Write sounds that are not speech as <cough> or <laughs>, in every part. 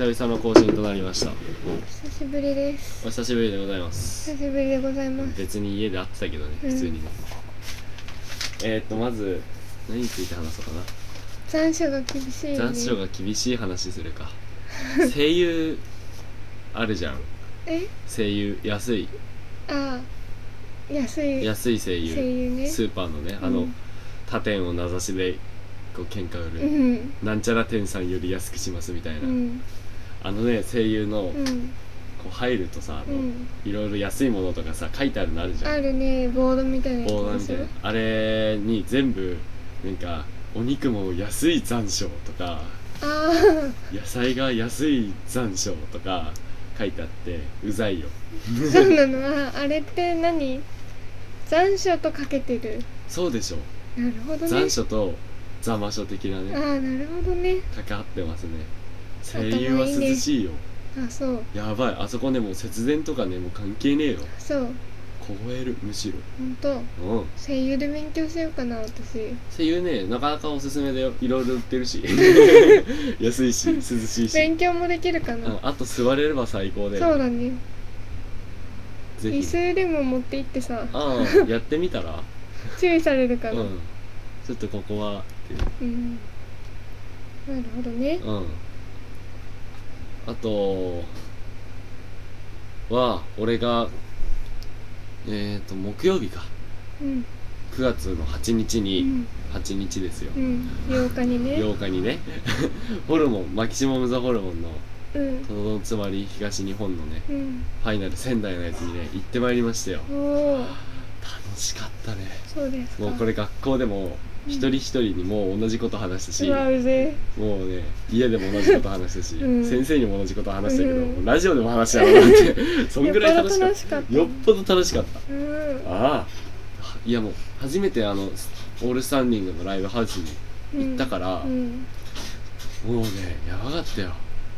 久々の更新となりました。久しぶりです。お久しぶりでございます。久しぶりでございます。別に家で会ってたけどねうん。普通にね、えー、っとまず何について話そうかな。残暑が厳しい、ね、残暑が厳しい話するか。<laughs> 声優あるじゃん。え？声優安い。ああ安い。安い声優。声優ね。スーパーのねあの、うん。他店を名指しでこう喧嘩売うる、ん。なんちゃら店さんより安くしますみたいな、うんあのね声優の、うん。こう入るとさあの、うん。いろいろ安いものとかさ書いてあるのあるじゃん。あるねボードみたいなやつボーみたいな。あれに全部なんかお肉も安い残暑とか野菜が安い残暑とか書いてあってうざいよ。あそうなの？ああれって何？残暑とかけてる？そうでしょ。なるほどね。残暑とざま書的なね。ああなるほどね。関わってますね声優はね涼しいよ。あそう。やばい。あそこねもう節電とかねもう関係ねえよ。そう。凍える。むしろ。ほんと。うん。声優で勉強しようかな私。声優ねなかなかおすすめだよ。いろいろ売ってるし。<laughs> 安いし涼しいし。勉強もできるかうん。なあと座れれば最高でそうだね。ぜひ。椅子でも持って行ってさ。ああやってみたら？<laughs> 注意されるかうん。らちょっとここはってうん。なるほどね。うんあとは俺がえっ、ー、と木曜日か。うん。9月の8日うに、ん。8日ですよ、うん。8日にね。8日にね。<laughs> ホルモンマキシモム・ザ・ホルモンのうん。そのつまり東日本のねうん。ファイナル仙台のやつにね行ってまいりましたよ。楽しかったね。そうですか。もうこれ学校でもうん一人一人にもう同じこと話したし、うわうぜもうね家でも同じこと話したし、<laughs> うん。先生にも同じこと話したけど、うん。ラジオでも話したなって。<laughs> そんぐらい楽しかっよっぽど楽しかった。たよっぽど楽しかった。うん。ああ。いやもう初めてあのオールスタンディングのライブハウスに行ったから、うん。もうねやばかったよ。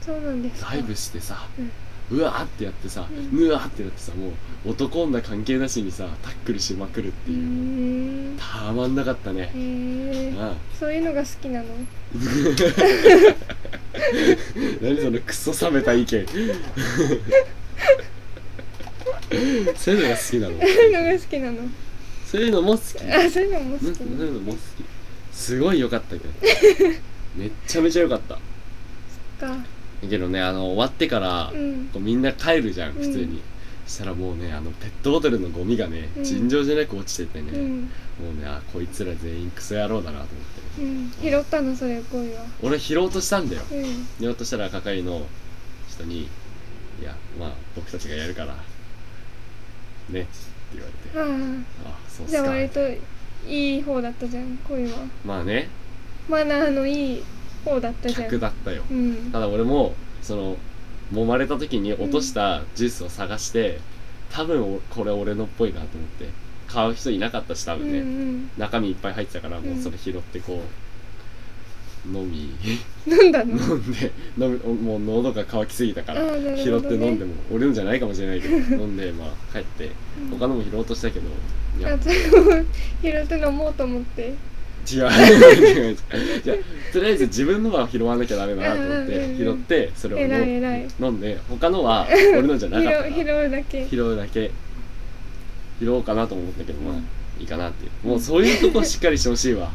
そうなんですか。ライブしてさ、うんうわーってやってさ、ううんわーってなってさもう男女関係なしにさタックルしまくるっていう、んたまんなかったね。へ、えああ。そういうのが好きなの？<laughs> 何そのクソ冷めた意見。<laughs> そういうのが好きなの。そういうのが好きなの？そういうのも好き。あそういうのも好うんきそういうのも好き。すごい良かったけど。<laughs> めっちゃめちゃ良かった。かけどねあの終わってから、うん。こうみんな帰るじゃんうん。普通に、そしたらもうねあのペットボトルのゴミがね、うん。尋常じゃなく落ちててね、うん。もうねあこいつら全員クソ野郎だなと思って。うん。拾ったのそれ恋は俺拾おうとしたんだよ。うん。拾おうとしたら係の人に「いやまあ僕たちがやるからね」って言われて。ああそうっあじゃあすか割といい方だったじゃん恋は。まあね。マナーのいい方だったじゃん。客だったよ。うん。ただ俺もその揉まれた時に落としたジュースを探して、多分おこれ俺のっぽいなと思って買う人いなかったし多うん分ね、うん中身いっぱい入ってたからもうそれ拾ってこう飲み。飲んだの？<laughs> 飲んで飲みもう喉が渇きすぎたからあーなる拾って飲んでも俺のじゃないかもしれないけど <laughs> 飲んでまあ帰ってうん。他のも拾おうとしたけどいや <laughs> 拾って飲もうと思って違う違う違うじゃあ <laughs> とりあえず自分のは拾わなきゃダメだなと思っうんうんてうん。拾ってそれを偉い飲偉い。飲んで他のは俺のじゃなかったから拾う拾うだけ。拾うだけ。拾おうかなとも思ったけどまあうんいいかなっていう。もうそういうとこしっかりしてほしいわ。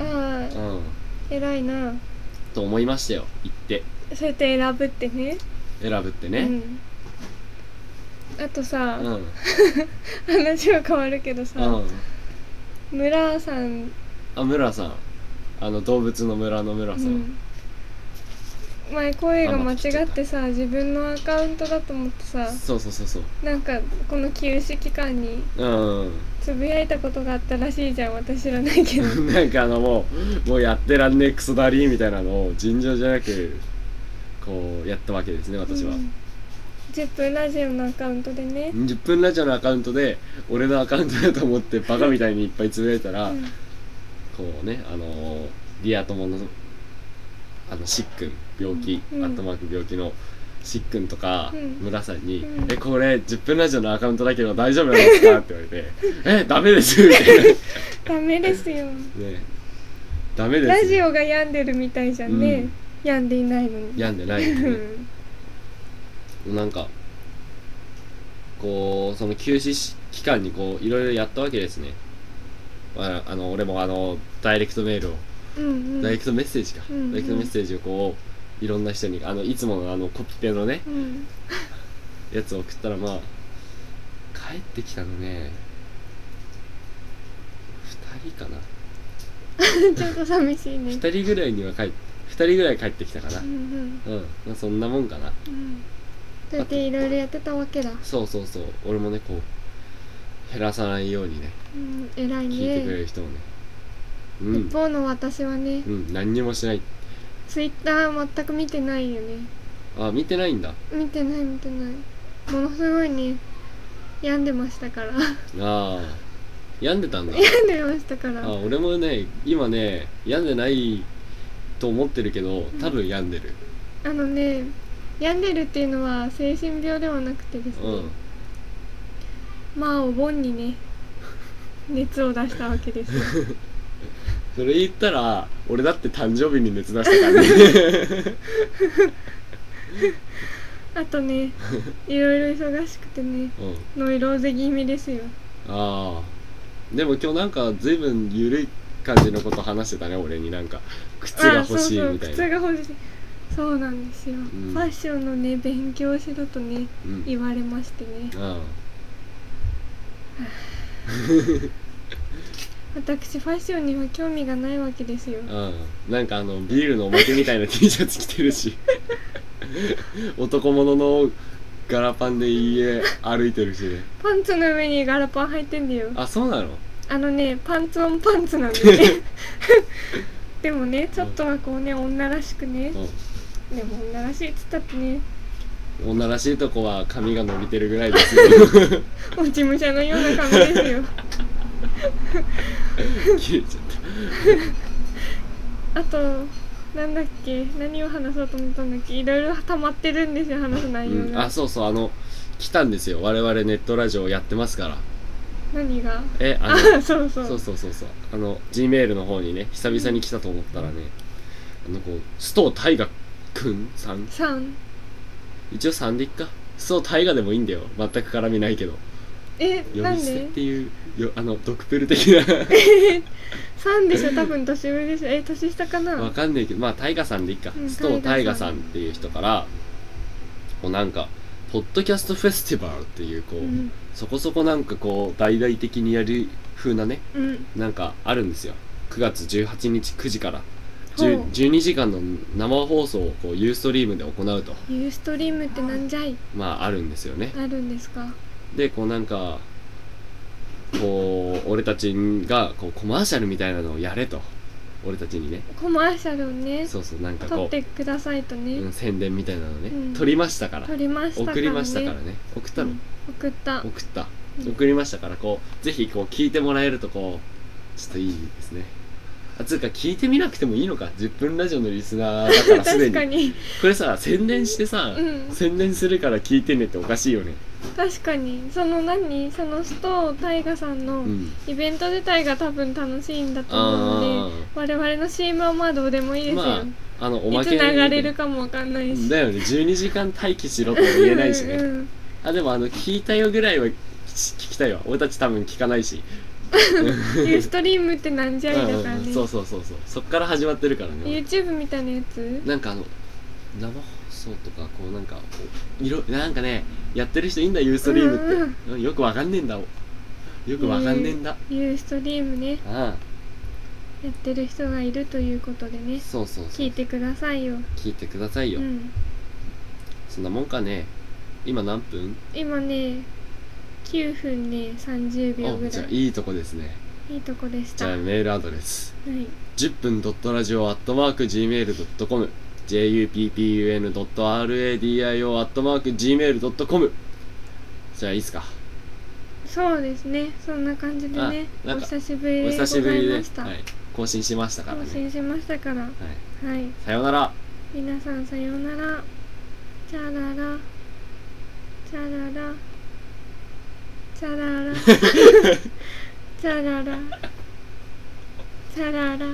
ああうん。偉いな。と思いましたよ行って。そうやって選ぶってね。選ぶってね。うん。あとさ、うん。う <laughs> ん話は変わるけどさ、村さん、あ村さん。あの動物の村の村さうん。ん、前声が間違ってさ自分のアカウントだと思ってさそうそうそうそう。なんかこの休止期間にうん。つぶやいたことがあったらしいじゃん私知らないけど。<laughs> なんかあのもうもうやってらんねえクソダリーみたいなのを尋常じゃなくこうやったわけですね私は、うん。10分ラジオのアカウントでね、10分ラジオのアカウントで俺のアカウントだと思ってバカみたいにいっぱいつぶやいたら、うんこうねあのーリア友のあのしっくん病気、うん。アットマーク病気のしっくんとか、うん。村さんに「うん。えこれ10分ラジオのアカウントだけど大丈夫なんですか?」って言われて「えダメです」みたいなねダメですよ。ダメですラジオが病んでるみたいじゃん。ね、病んでいないのに。病んでないのに。ね <laughs> うん。なんかこうその休止し期間にこういろいろやったわけですねああの俺もあのダイレクトメールを、うんうん。ダイレクトメッセージか、うんうん。ダイレクトメッセージをこういろんな人にあのいつものあのコピペのねうん。やつを送ったらまあ帰ってきたのね2人かな。<laughs> ちょっと寂しいね。2人ぐらいには帰っ2人ぐらい帰ってきたかな。うんうん。うん、まあ、そんなもんかな。うん。そうやっていろいろやってたわけだ。そうそうそう。俺もねこう減らさないようにね。うん偉い聞いてくれねる人をね。うん。一方の私はねうん。何にもしない。ツイッター全く見てないよね。あ見てないんだ。見てない見てない。ものすごいね病んでましたから。ああ。病んでたんだ。病んでましたから。あ俺もね今ね病んでないと思ってるけど多分病んでる。あのね病んでるっていうのは精神病ではなくてですね、うんまあお盆にね熱を出したわけですよ。<laughs> それ言ったら俺だって誕生日に熱出したからね。<laughs> あとねいろいろ忙しくてねうん。ノイローゼ気味ですよ。ああ。でも今日なんか随分緩い感じのこと話してたね俺に。なんか靴が欲しいみたいあそうそうな靴が欲しい。そうなんですよ、ん。ファッションのね勉強しろとねうん。言われましてね。あ <laughs> 私ファッションには興味がないわけですよ。あうん。なんかあのビールのおまけみたいな T シャツ着てるし。<laughs> 男物のガラパンで家歩いてるし。ねパンツの上にガラパン履いてんだよ。あそうなの？あのねパンツオンパンツなんでね。<laughs> でもねちょっとはこうね女らしくね。でも女らしいっつったってね。うん女らしいとこは髪が伸びてるぐらいですよ。落ち武者のような髪ですよ。切れちゃっあとなんだっけ？何を話そうと思ったんだっけ？いろいろ溜まってるんですよ話すた、内容が、うん、あそうそう。あの来たんですよ。我々ネットラジオやってますから。何が？えああのそうそう。そうそうそうそう。あの G メールの方にね久々に来たと思ったらねあのこう須藤大河くん。さん。3一応3でいっか。須藤大河でもいいんだよ。全く絡みないけど。えなん呼び捨てっでていうよあのドクペル的な。<laughs> 3でしょ？多分年上でしょ？え年下かな？わかんないけどまあ大河さんでいいか、うん須藤大河さんっていう人からこうなんかポッドキャストフェスティバルっていうこう、うん。そこそこなんかこう大々的にやる風なねうん。なんかあるんですよ。9月18日9時からほう。10 12時間の生放送をこうユーストリームで行うと。ユーストリームってなんじゃい？まああるんですよね。あるんですか？でこうなんかこう俺たちがこうコマーシャルみたいなのをやれと。俺たちにね。コマーシャルをねそうそうなんか撮っこうてくださいとね、うん、宣伝みたいなのね、うん。撮りましたから。撮りましたからね。送りましたからね。送ったの、うん送った。送った、うん。送りましたからこうぜひこう聞いてもらえるとこうちょっといいですねあつうか聞いてみなくてもいいのか。10分ラジオのリスナーだからす <laughs> で確かに。に。これさ宣伝してさ、うん。宣伝するから聞いてねっておかしいよね。確かに。その何？その須藤大河さんのうん。イベント自体が多分楽しいんだと思うので我々の CM はまあどうでもいいですよ、まああのおまいつけ流れるかもわかんないし。だよね。12時間待機しろとも言えないしね。うんうんあでもあの聞いたよぐらいは聞聞きたいわ。俺たち多分聞かないしユーストリームってなんじゃいだからね、そうそうそうそう。そっから始まってるからね。YouTube みたいなやつ？なんかあの生放送とかこうなんかこういろなんかねやってる人いいんだユーストリームって、うんよくわかんねえんだ。よくわかんねえんだ、ユーストリームね。あやってる人がいるということでね。あそうそうそう。聞いてくださいよ。聞いてくださいよ、うん。そんなもんかね。今何分？今ね9分ね30秒ぐおじゃらいあいいとこですね。いいとこでしじた。はいゃあメールアドレス。10分ドットラジオアットマーク Gmail.com juppun ドット radio アットマーク Gmail.com じゃあいいっすか？そうですね。そんな感じでねおあなんか久しぶりおでござ久しぶりでいました、はい、更新しましたからね。更新しましたから。はい、はい。さようなら。皆さんさようなら。チャララ。チャララ <laughs> チャララ。チャララ。チャララ。